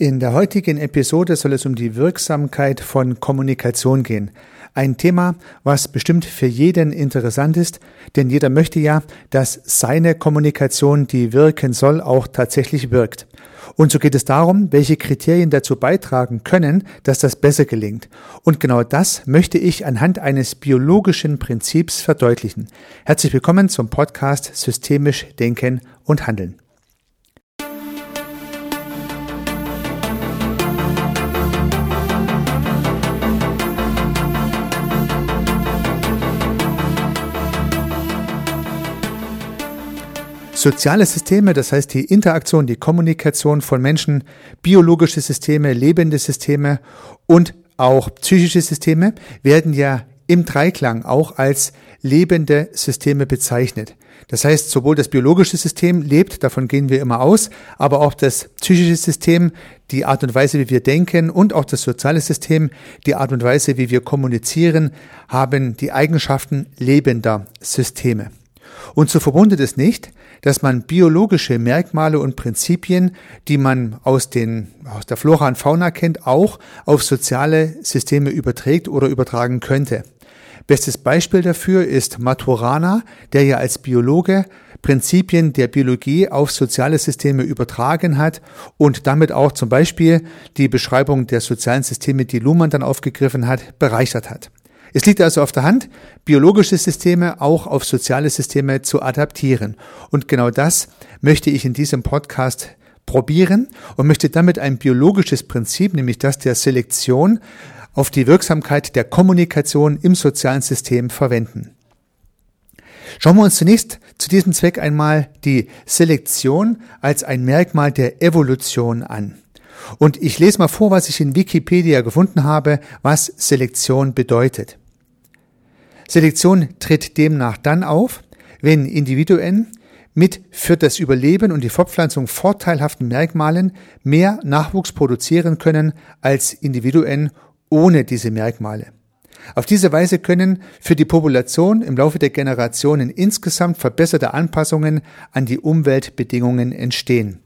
In der heutigen Episode soll es um die Wirksamkeit von Kommunikation gehen. Ein Thema, was bestimmt für jeden interessant ist, denn jeder möchte ja, dass seine Kommunikation, die wirken soll, auch tatsächlich wirkt. Und so geht es darum, welche Kriterien dazu beitragen können, dass das besser gelingt. Und genau das möchte ich anhand eines biologischen Prinzips verdeutlichen. Herzlich willkommen zum Podcast Systemisch Denken und Handeln. Soziale Systeme, das heißt die Interaktion, die Kommunikation von Menschen, biologische Systeme, lebende Systeme und auch psychische Systeme werden ja im Dreiklang auch als lebende Systeme bezeichnet. Das heißt, sowohl das biologische System lebt, davon gehen wir immer aus, aber auch das psychische System, die Art und Weise, wie wir denken und auch das soziale System, die Art und Weise, wie wir kommunizieren, haben die Eigenschaften lebender Systeme. Und so verwundert es nicht, dass man biologische Merkmale und Prinzipien, die man aus, den, aus der Flora und Fauna kennt, auch auf soziale Systeme überträgt oder übertragen könnte. Bestes Beispiel dafür ist Maturana, der ja als Biologe Prinzipien der Biologie auf soziale Systeme übertragen hat und damit auch zum Beispiel die Beschreibung der sozialen Systeme, die Luhmann dann aufgegriffen hat, bereichert hat. Es liegt also auf der Hand, biologische Systeme auch auf soziale Systeme zu adaptieren. Und genau das möchte ich in diesem Podcast probieren und möchte damit ein biologisches Prinzip, nämlich das der Selektion, auf die Wirksamkeit der Kommunikation im sozialen System verwenden. Schauen wir uns zunächst zu diesem Zweck einmal die Selektion als ein Merkmal der Evolution an. Und ich lese mal vor, was ich in Wikipedia gefunden habe, was Selektion bedeutet. Selektion tritt demnach dann auf, wenn Individuen mit für das Überleben und die Fortpflanzung vorteilhaften Merkmalen mehr Nachwuchs produzieren können als Individuen ohne diese Merkmale. Auf diese Weise können für die Population im Laufe der Generationen insgesamt verbesserte Anpassungen an die Umweltbedingungen entstehen.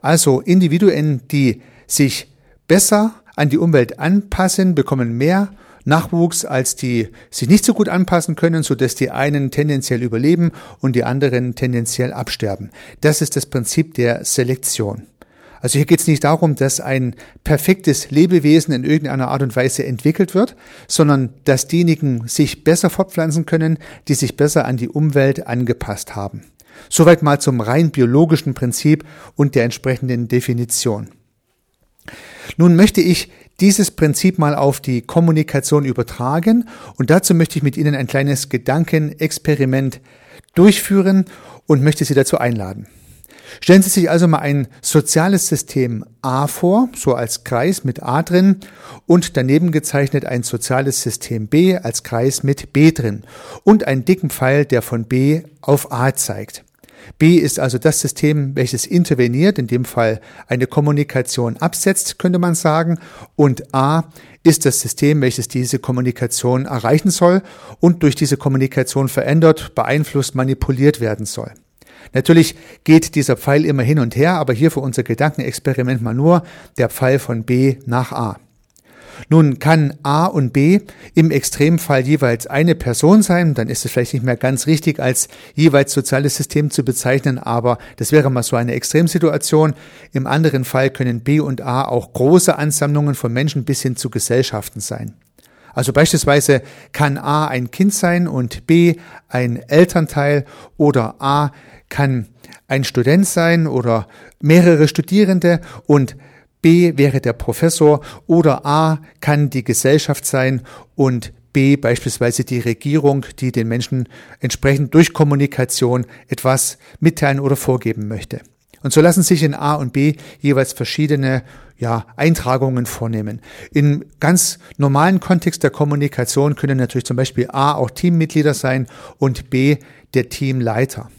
Also Individuen, die sich besser an die Umwelt anpassen, bekommen mehr Nachwuchs als die sich nicht so gut anpassen können, so dass die einen tendenziell überleben und die anderen tendenziell absterben. Das ist das Prinzip der Selektion. Also hier geht es nicht darum, dass ein perfektes Lebewesen in irgendeiner Art und Weise entwickelt wird, sondern dass diejenigen sich besser fortpflanzen können, die sich besser an die Umwelt angepasst haben. Soweit mal zum rein biologischen Prinzip und der entsprechenden Definition. Nun möchte ich dieses Prinzip mal auf die Kommunikation übertragen und dazu möchte ich mit Ihnen ein kleines Gedankenexperiment durchführen und möchte Sie dazu einladen. Stellen Sie sich also mal ein soziales System A vor, so als Kreis mit A drin und daneben gezeichnet ein soziales System B als Kreis mit B drin und einen dicken Pfeil, der von B auf A zeigt. B ist also das System, welches interveniert, in dem Fall eine Kommunikation absetzt, könnte man sagen, und A ist das System, welches diese Kommunikation erreichen soll und durch diese Kommunikation verändert, beeinflusst, manipuliert werden soll. Natürlich geht dieser Pfeil immer hin und her, aber hier für unser Gedankenexperiment mal nur der Pfeil von B nach A. Nun kann A und B im Extremfall jeweils eine Person sein, dann ist es vielleicht nicht mehr ganz richtig als jeweils soziales System zu bezeichnen, aber das wäre mal so eine Extremsituation. Im anderen Fall können B und A auch große Ansammlungen von Menschen bis hin zu Gesellschaften sein. Also beispielsweise kann A ein Kind sein und B ein Elternteil oder A kann ein Student sein oder mehrere Studierende und B wäre der Professor oder A kann die Gesellschaft sein und B beispielsweise die Regierung, die den Menschen entsprechend durch Kommunikation etwas mitteilen oder vorgeben möchte. Und so lassen sich in A und B jeweils verschiedene ja, Eintragungen vornehmen. Im ganz normalen Kontext der Kommunikation können natürlich zum Beispiel A auch Teammitglieder sein und B der Teamleiter.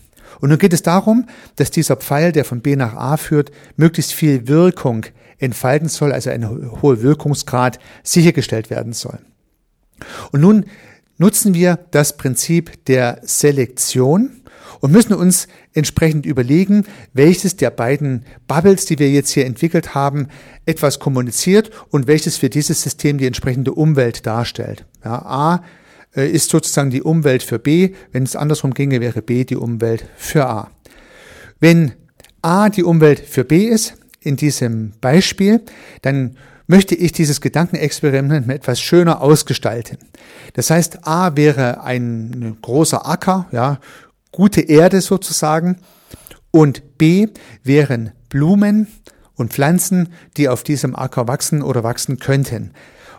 Und nun geht es darum, dass dieser Pfeil, der von B nach A führt, möglichst viel Wirkung entfalten soll, also ein hoher Wirkungsgrad sichergestellt werden soll. Und nun nutzen wir das Prinzip der Selektion und müssen uns entsprechend überlegen, welches der beiden Bubbles, die wir jetzt hier entwickelt haben, etwas kommuniziert und welches für dieses System die entsprechende Umwelt darstellt. Ja, A äh, ist sozusagen die Umwelt für B. Wenn es andersrum ginge, wäre B die Umwelt für A. Wenn A die Umwelt für B ist, in diesem Beispiel, dann möchte ich dieses Gedankenexperiment etwas schöner ausgestalten. Das heißt, A wäre ein großer Acker, ja, gute Erde sozusagen, und B wären Blumen und Pflanzen, die auf diesem Acker wachsen oder wachsen könnten.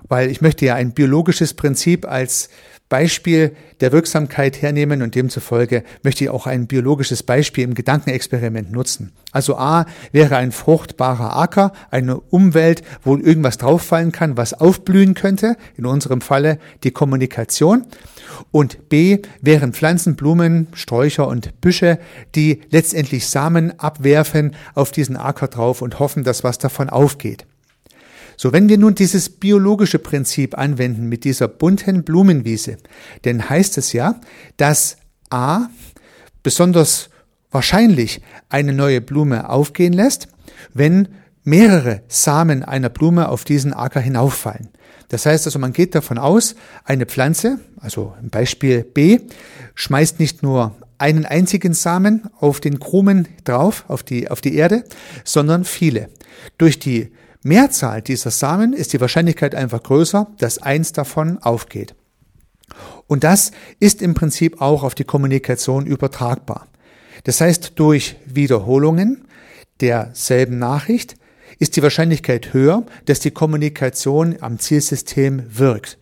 Weil ich möchte ja ein biologisches Prinzip als Beispiel der Wirksamkeit hernehmen und demzufolge möchte ich auch ein biologisches Beispiel im Gedankenexperiment nutzen. Also A wäre ein fruchtbarer Acker, eine Umwelt, wo irgendwas drauffallen kann, was aufblühen könnte, in unserem Falle die Kommunikation. Und B wären Pflanzen, Blumen, Sträucher und Büsche, die letztendlich Samen abwerfen auf diesen Acker drauf und hoffen, dass was davon aufgeht. So, wenn wir nun dieses biologische Prinzip anwenden mit dieser bunten Blumenwiese, dann heißt es ja, dass A besonders wahrscheinlich eine neue Blume aufgehen lässt, wenn mehrere Samen einer Blume auf diesen Acker hinauffallen. Das heißt also, man geht davon aus, eine Pflanze, also im Beispiel B, schmeißt nicht nur einen einzigen Samen auf den Krumen drauf, auf die, auf die Erde, sondern viele. Durch die Mehrzahl dieser Samen ist die Wahrscheinlichkeit einfach größer, dass eins davon aufgeht. Und das ist im Prinzip auch auf die Kommunikation übertragbar. Das heißt, durch Wiederholungen derselben Nachricht ist die Wahrscheinlichkeit höher, dass die Kommunikation am Zielsystem wirkt.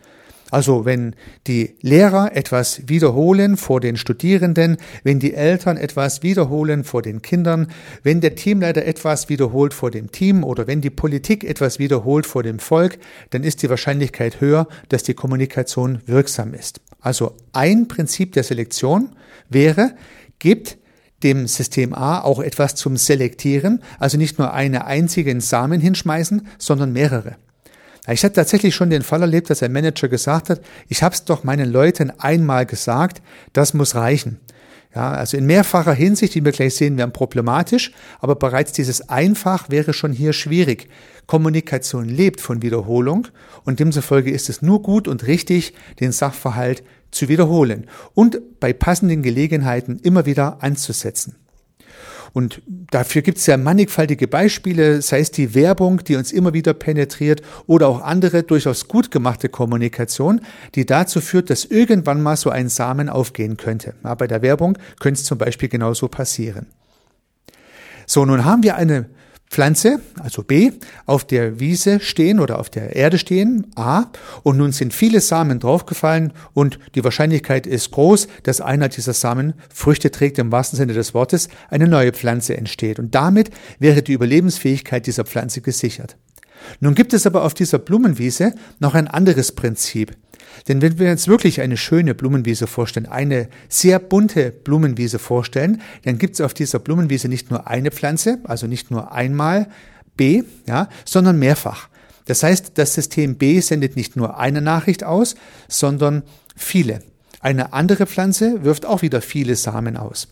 Also wenn die Lehrer etwas wiederholen vor den Studierenden, wenn die Eltern etwas wiederholen vor den Kindern, wenn der Teamleiter etwas wiederholt vor dem Team oder wenn die Politik etwas wiederholt vor dem Volk, dann ist die Wahrscheinlichkeit höher, dass die Kommunikation wirksam ist. Also ein Prinzip der Selektion wäre, gibt dem System A auch etwas zum Selektieren, also nicht nur eine einzigen Samen hinschmeißen, sondern mehrere. Ich hatte tatsächlich schon den Fall erlebt, dass ein Manager gesagt hat, ich habe es doch meinen Leuten einmal gesagt, das muss reichen. Ja, also in mehrfacher Hinsicht, wie wir gleich sehen, werden problematisch, aber bereits dieses Einfach wäre schon hier schwierig. Kommunikation lebt von Wiederholung und demzufolge ist es nur gut und richtig, den Sachverhalt zu wiederholen und bei passenden Gelegenheiten immer wieder anzusetzen. Und dafür gibt es ja mannigfaltige Beispiele, sei es die Werbung, die uns immer wieder penetriert, oder auch andere durchaus gut gemachte Kommunikation, die dazu führt, dass irgendwann mal so ein Samen aufgehen könnte. Ja, bei der Werbung könnte es zum Beispiel genauso passieren. So, nun haben wir eine Pflanze, also B, auf der Wiese stehen oder auf der Erde stehen, A, und nun sind viele Samen draufgefallen und die Wahrscheinlichkeit ist groß, dass einer dieser Samen Früchte trägt im wahrsten Sinne des Wortes, eine neue Pflanze entsteht. Und damit wäre die Überlebensfähigkeit dieser Pflanze gesichert. Nun gibt es aber auf dieser Blumenwiese noch ein anderes Prinzip. Denn wenn wir uns wirklich eine schöne Blumenwiese vorstellen, eine sehr bunte Blumenwiese vorstellen, dann gibt es auf dieser Blumenwiese nicht nur eine Pflanze, also nicht nur einmal B, ja, sondern mehrfach. Das heißt, das System B sendet nicht nur eine Nachricht aus, sondern viele. Eine andere Pflanze wirft auch wieder viele Samen aus.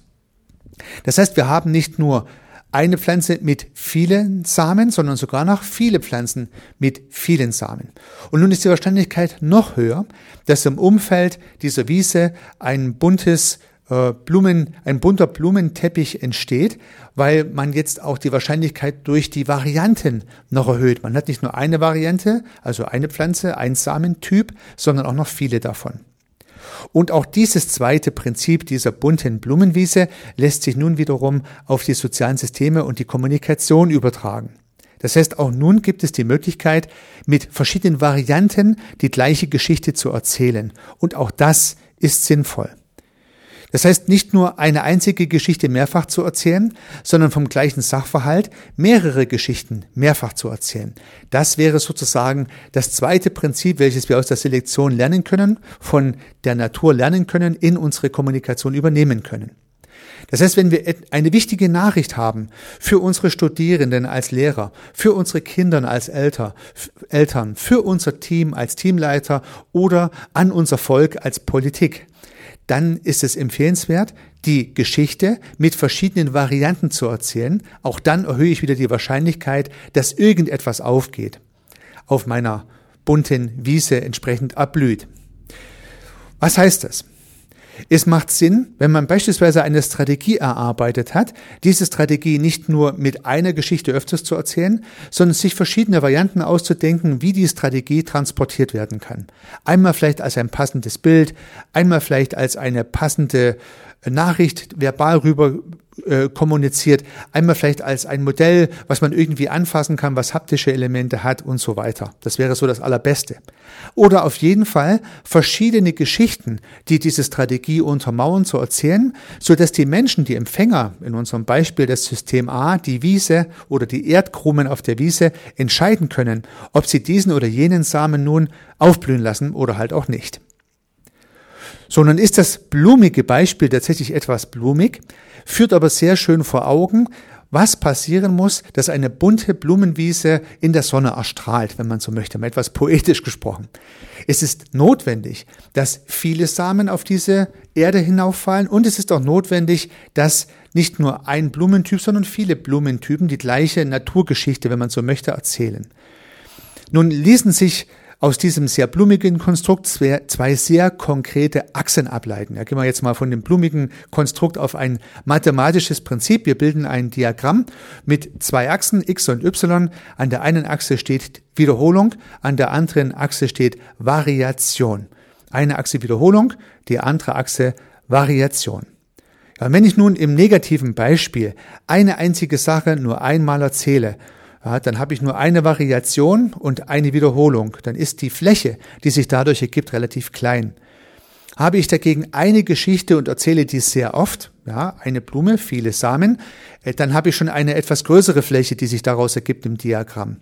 Das heißt, wir haben nicht nur eine Pflanze mit vielen Samen, sondern sogar noch viele Pflanzen mit vielen Samen. Und nun ist die Wahrscheinlichkeit noch höher, dass im Umfeld dieser Wiese ein buntes äh, Blumen, ein bunter Blumenteppich entsteht, weil man jetzt auch die Wahrscheinlichkeit durch die Varianten noch erhöht. Man hat nicht nur eine Variante, also eine Pflanze, ein Samentyp, sondern auch noch viele davon. Und auch dieses zweite Prinzip dieser bunten Blumenwiese lässt sich nun wiederum auf die sozialen Systeme und die Kommunikation übertragen. Das heißt, auch nun gibt es die Möglichkeit, mit verschiedenen Varianten die gleiche Geschichte zu erzählen. Und auch das ist sinnvoll. Das heißt, nicht nur eine einzige Geschichte mehrfach zu erzählen, sondern vom gleichen Sachverhalt mehrere Geschichten mehrfach zu erzählen. Das wäre sozusagen das zweite Prinzip, welches wir aus der Selektion lernen können, von der Natur lernen können, in unsere Kommunikation übernehmen können. Das heißt, wenn wir eine wichtige Nachricht haben für unsere Studierenden als Lehrer, für unsere Kinder als Eltern, Eltern, für unser Team als Teamleiter oder an unser Volk als Politik, dann ist es empfehlenswert, die Geschichte mit verschiedenen Varianten zu erzählen. Auch dann erhöhe ich wieder die Wahrscheinlichkeit, dass irgendetwas aufgeht, auf meiner bunten Wiese entsprechend abblüht. Was heißt das? Es macht Sinn, wenn man beispielsweise eine Strategie erarbeitet hat, diese Strategie nicht nur mit einer Geschichte öfters zu erzählen, sondern sich verschiedene Varianten auszudenken, wie die Strategie transportiert werden kann. Einmal vielleicht als ein passendes Bild, einmal vielleicht als eine passende Nachricht verbal rüber äh, kommuniziert, einmal vielleicht als ein Modell, was man irgendwie anfassen kann, was haptische Elemente hat und so weiter. Das wäre so das Allerbeste. Oder auf jeden Fall verschiedene Geschichten, die diese Strategie untermauern, zu erzählen, so dass die Menschen, die Empfänger, in unserem Beispiel das System A, die Wiese oder die Erdkrumen auf der Wiese, entscheiden können, ob sie diesen oder jenen Samen nun aufblühen lassen oder halt auch nicht sondern ist das blumige Beispiel tatsächlich etwas blumig, führt aber sehr schön vor Augen, was passieren muss, dass eine bunte Blumenwiese in der Sonne erstrahlt, wenn man so möchte, mal etwas poetisch gesprochen. Es ist notwendig, dass viele Samen auf diese Erde hinauffallen und es ist auch notwendig, dass nicht nur ein Blumentyp, sondern viele Blumentypen die gleiche Naturgeschichte, wenn man so möchte, erzählen. Nun ließen sich aus diesem sehr blumigen Konstrukt zwei sehr konkrete Achsen ableiten. Ja, gehen wir jetzt mal von dem blumigen Konstrukt auf ein mathematisches Prinzip. Wir bilden ein Diagramm mit zwei Achsen, x und y. An der einen Achse steht Wiederholung, an der anderen Achse steht Variation. Eine Achse Wiederholung, die andere Achse Variation. Ja, wenn ich nun im negativen Beispiel eine einzige Sache nur einmal erzähle, ja, dann habe ich nur eine Variation und eine Wiederholung. Dann ist die Fläche, die sich dadurch ergibt, relativ klein. Habe ich dagegen eine Geschichte und erzähle die sehr oft, ja, eine Blume, viele Samen, äh, dann habe ich schon eine etwas größere Fläche, die sich daraus ergibt im Diagramm.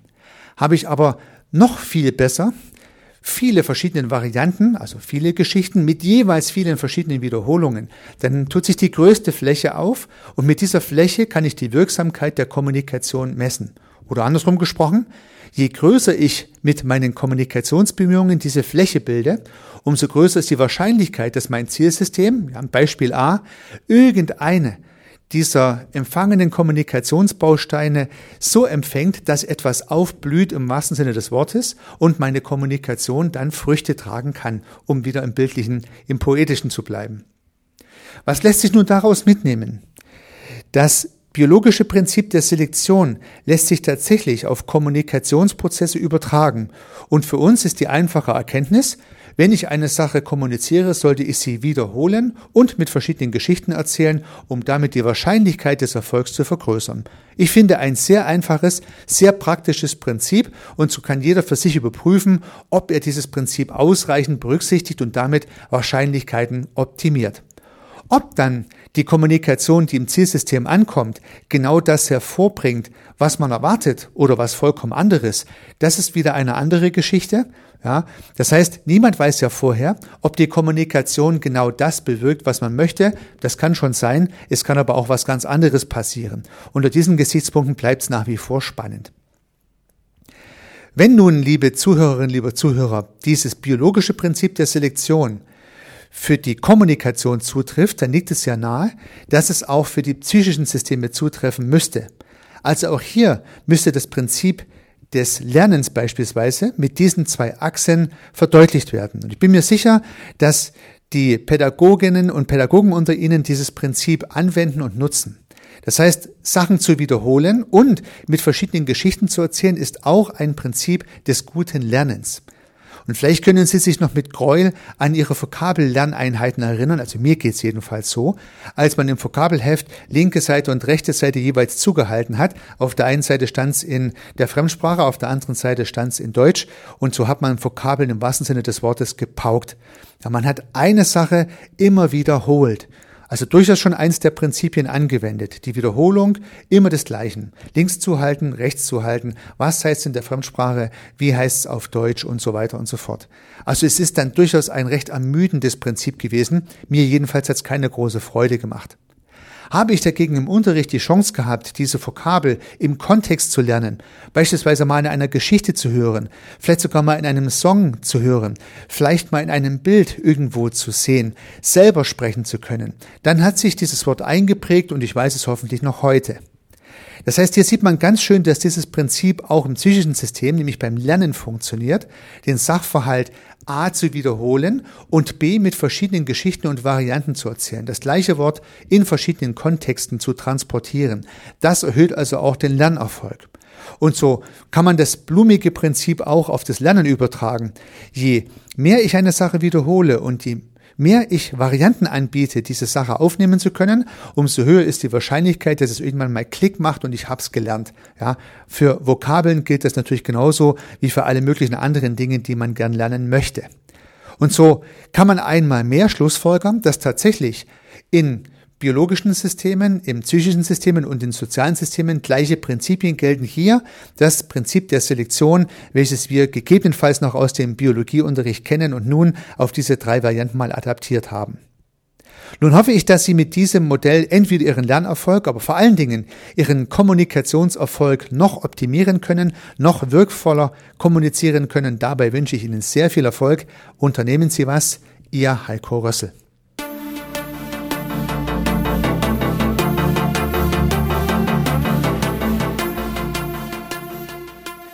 Habe ich aber noch viel besser viele verschiedene Varianten, also viele Geschichten mit jeweils vielen verschiedenen Wiederholungen, dann tut sich die größte Fläche auf und mit dieser Fläche kann ich die Wirksamkeit der Kommunikation messen. Oder andersrum gesprochen, je größer ich mit meinen Kommunikationsbemühungen diese Fläche bilde, umso größer ist die Wahrscheinlichkeit, dass mein Zielsystem, ja, Beispiel A, irgendeine dieser empfangenen Kommunikationsbausteine so empfängt, dass etwas aufblüht im wahrsten Sinne des Wortes und meine Kommunikation dann Früchte tragen kann, um wieder im bildlichen, im poetischen zu bleiben. Was lässt sich nun daraus mitnehmen? Dass biologische Prinzip der Selektion lässt sich tatsächlich auf Kommunikationsprozesse übertragen. Und für uns ist die einfache Erkenntnis, wenn ich eine Sache kommuniziere, sollte ich sie wiederholen und mit verschiedenen Geschichten erzählen, um damit die Wahrscheinlichkeit des Erfolgs zu vergrößern. Ich finde ein sehr einfaches, sehr praktisches Prinzip und so kann jeder für sich überprüfen, ob er dieses Prinzip ausreichend berücksichtigt und damit Wahrscheinlichkeiten optimiert. Ob dann die Kommunikation, die im Zielsystem ankommt, genau das hervorbringt, was man erwartet oder was vollkommen anderes, das ist wieder eine andere Geschichte. Ja, das heißt, niemand weiß ja vorher, ob die Kommunikation genau das bewirkt, was man möchte. Das kann schon sein. Es kann aber auch was ganz anderes passieren. Unter diesen Gesichtspunkten bleibt es nach wie vor spannend. Wenn nun, liebe Zuhörerinnen, liebe Zuhörer, dieses biologische Prinzip der Selektion für die Kommunikation zutrifft, dann liegt es ja nahe, dass es auch für die psychischen Systeme zutreffen müsste. Also auch hier müsste das Prinzip des Lernens beispielsweise mit diesen zwei Achsen verdeutlicht werden. Und ich bin mir sicher, dass die Pädagoginnen und Pädagogen unter Ihnen dieses Prinzip anwenden und nutzen. Das heißt, Sachen zu wiederholen und mit verschiedenen Geschichten zu erzählen, ist auch ein Prinzip des guten Lernens. Und vielleicht können Sie sich noch mit Gräuel an Ihre Vokabellerneinheiten erinnern, also mir geht's jedenfalls so, als man im Vokabelheft linke Seite und rechte Seite jeweils zugehalten hat. Auf der einen Seite stand's in der Fremdsprache, auf der anderen Seite stand's in Deutsch und so hat man Vokabeln im wahrsten Sinne des Wortes gepaukt. Ja, man hat eine Sache immer wiederholt. Also durchaus schon eins der Prinzipien angewendet. Die Wiederholung immer des Gleichen. Links zu halten, rechts zu halten. Was heißt in der Fremdsprache? Wie heißt es auf Deutsch und so weiter und so fort. Also es ist dann durchaus ein recht ermüdendes Prinzip gewesen. Mir jedenfalls hat es keine große Freude gemacht. Habe ich dagegen im Unterricht die Chance gehabt, diese Vokabel im Kontext zu lernen, beispielsweise mal in einer Geschichte zu hören, vielleicht sogar mal in einem Song zu hören, vielleicht mal in einem Bild irgendwo zu sehen, selber sprechen zu können, dann hat sich dieses Wort eingeprägt und ich weiß es hoffentlich noch heute. Das heißt, hier sieht man ganz schön, dass dieses Prinzip auch im psychischen System, nämlich beim Lernen funktioniert, den Sachverhalt A zu wiederholen und B mit verschiedenen Geschichten und Varianten zu erzählen. Das gleiche Wort in verschiedenen Kontexten zu transportieren. Das erhöht also auch den Lernerfolg. Und so kann man das blumige Prinzip auch auf das Lernen übertragen. Je mehr ich eine Sache wiederhole und je mehr ich Varianten anbiete, diese Sache aufnehmen zu können, umso höher ist die Wahrscheinlichkeit, dass es irgendwann mal Klick macht und ich hab's gelernt. Ja, für Vokabeln gilt das natürlich genauso wie für alle möglichen anderen Dinge, die man gern lernen möchte. Und so kann man einmal mehr Schlussfolgern, dass tatsächlich in biologischen Systemen, im psychischen Systemen und in sozialen Systemen gleiche Prinzipien gelten hier. Das Prinzip der Selektion, welches wir gegebenenfalls noch aus dem Biologieunterricht kennen und nun auf diese drei Varianten mal adaptiert haben. Nun hoffe ich, dass Sie mit diesem Modell entweder Ihren Lernerfolg, aber vor allen Dingen Ihren Kommunikationserfolg noch optimieren können, noch wirkvoller kommunizieren können. Dabei wünsche ich Ihnen sehr viel Erfolg. Unternehmen Sie was. Ihr Heiko Rössel.